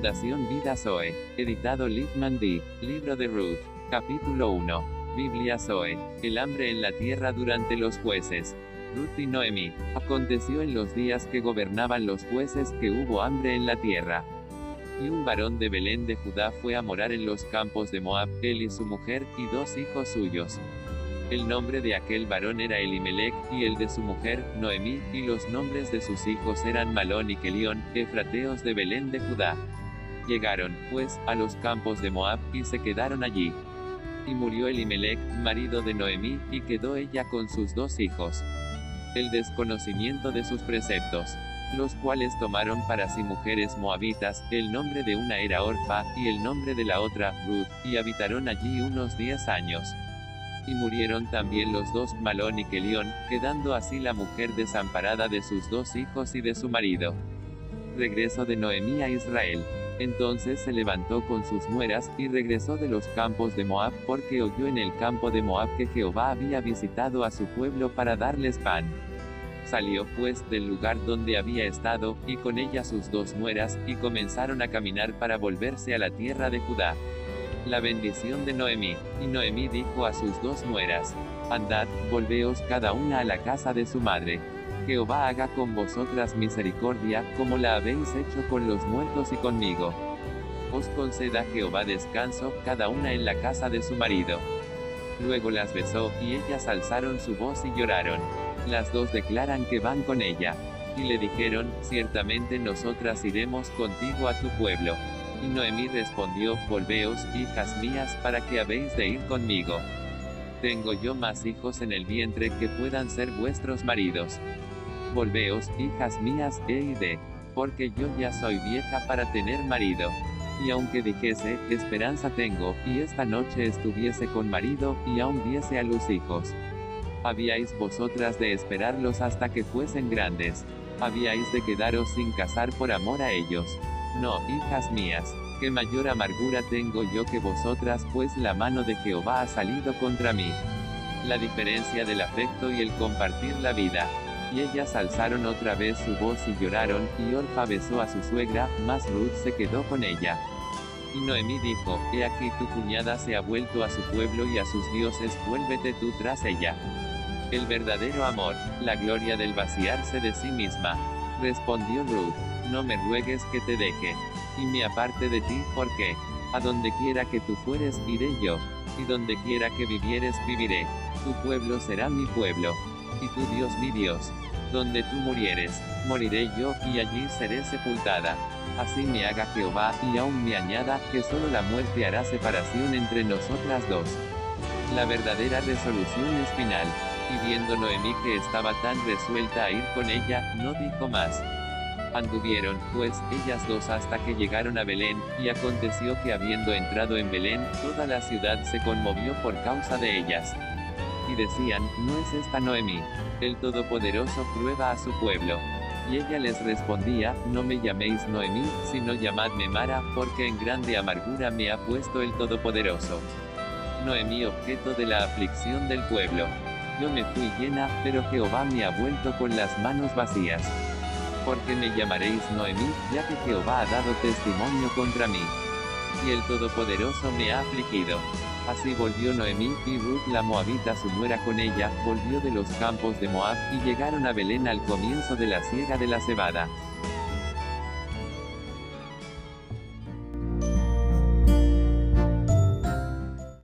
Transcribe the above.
Fundación Vida Zoe. Editado Littman D. Libro de Ruth. Capítulo 1. Biblia Zoe. El hambre en la tierra durante los jueces. Ruth y Noemi. Aconteció en los días que gobernaban los jueces que hubo hambre en la tierra. Y un varón de Belén de Judá fue a morar en los campos de Moab, él y su mujer, y dos hijos suyos. El nombre de aquel varón era Elimelech, y el de su mujer, Noemí, y los nombres de sus hijos eran Malón y Kelión, efrateos de Belén de Judá. Llegaron, pues, a los campos de Moab, y se quedaron allí. Y murió Elimelech, marido de Noemí, y quedó ella con sus dos hijos. El desconocimiento de sus preceptos. Los cuales tomaron para sí mujeres moabitas, el nombre de una era Orfa, y el nombre de la otra, Ruth, y habitaron allí unos diez años. Y murieron también los dos, Malón y Kelión, quedando así la mujer desamparada de sus dos hijos y de su marido. Regreso de Noemí a Israel. Entonces se levantó con sus nueras, y regresó de los campos de Moab, porque oyó en el campo de Moab que Jehová había visitado a su pueblo para darles pan. Salió pues del lugar donde había estado, y con ella sus dos nueras, y comenzaron a caminar para volverse a la tierra de Judá. La bendición de Noemí. Y Noemí dijo a sus dos nueras, Andad, volveos cada una a la casa de su madre. Jehová haga con vosotras misericordia, como la habéis hecho con los muertos y conmigo. Os conceda Jehová descanso, cada una en la casa de su marido. Luego las besó, y ellas alzaron su voz y lloraron. Las dos declaran que van con ella. Y le dijeron, ciertamente nosotras iremos contigo a tu pueblo. Y Noemí respondió, Volveos, hijas mías, para que habéis de ir conmigo. Tengo yo más hijos en el vientre que puedan ser vuestros maridos. Volveos, hijas mías, e ide, porque yo ya soy vieja para tener marido. Y aunque dijese, esperanza tengo, y esta noche estuviese con marido, y aún diese a luz hijos. Habíais vosotras de esperarlos hasta que fuesen grandes. Habíais de quedaros sin casar por amor a ellos. No, hijas mías, que mayor amargura tengo yo que vosotras, pues la mano de Jehová ha salido contra mí. La diferencia del afecto y el compartir la vida. Y ellas alzaron otra vez su voz y lloraron, y Orfa besó a su suegra, mas Ruth se quedó con ella. Y Noemí dijo, He aquí tu cuñada se ha vuelto a su pueblo y a sus dioses, vuélvete tú tras ella. El verdadero amor, la gloria del vaciarse de sí misma. Respondió Ruth, no me ruegues que te deje. Y me aparte de ti, porque, a donde quiera que tú fueres, iré yo. Y donde quiera que vivieres, viviré. Tu pueblo será mi pueblo. Y tu Dios mi Dios. Donde tú murieres, moriré yo, y allí seré sepultada. Así me haga Jehová, y aún me añada, que solo la muerte hará separación entre nosotras dos. La verdadera resolución es final. Y viendo Noemí que estaba tan resuelta a ir con ella, no dijo más. Anduvieron, pues, ellas dos hasta que llegaron a Belén, y aconteció que habiendo entrado en Belén, toda la ciudad se conmovió por causa de ellas. Y decían, ¿no es esta Noemí? El Todopoderoso prueba a su pueblo. Y ella les respondía, no me llaméis Noemí, sino llamadme Mara, porque en grande amargura me ha puesto el Todopoderoso. Noemí objeto de la aflicción del pueblo. Yo me fui llena, pero Jehová me ha vuelto con las manos vacías porque me llamaréis Noemí, ya que Jehová ha dado testimonio contra mí. Y el Todopoderoso me ha afligido. Así volvió Noemí, y Ruth la Moabita su nuera con ella, volvió de los campos de Moab, y llegaron a Belén al comienzo de la siega de la cebada.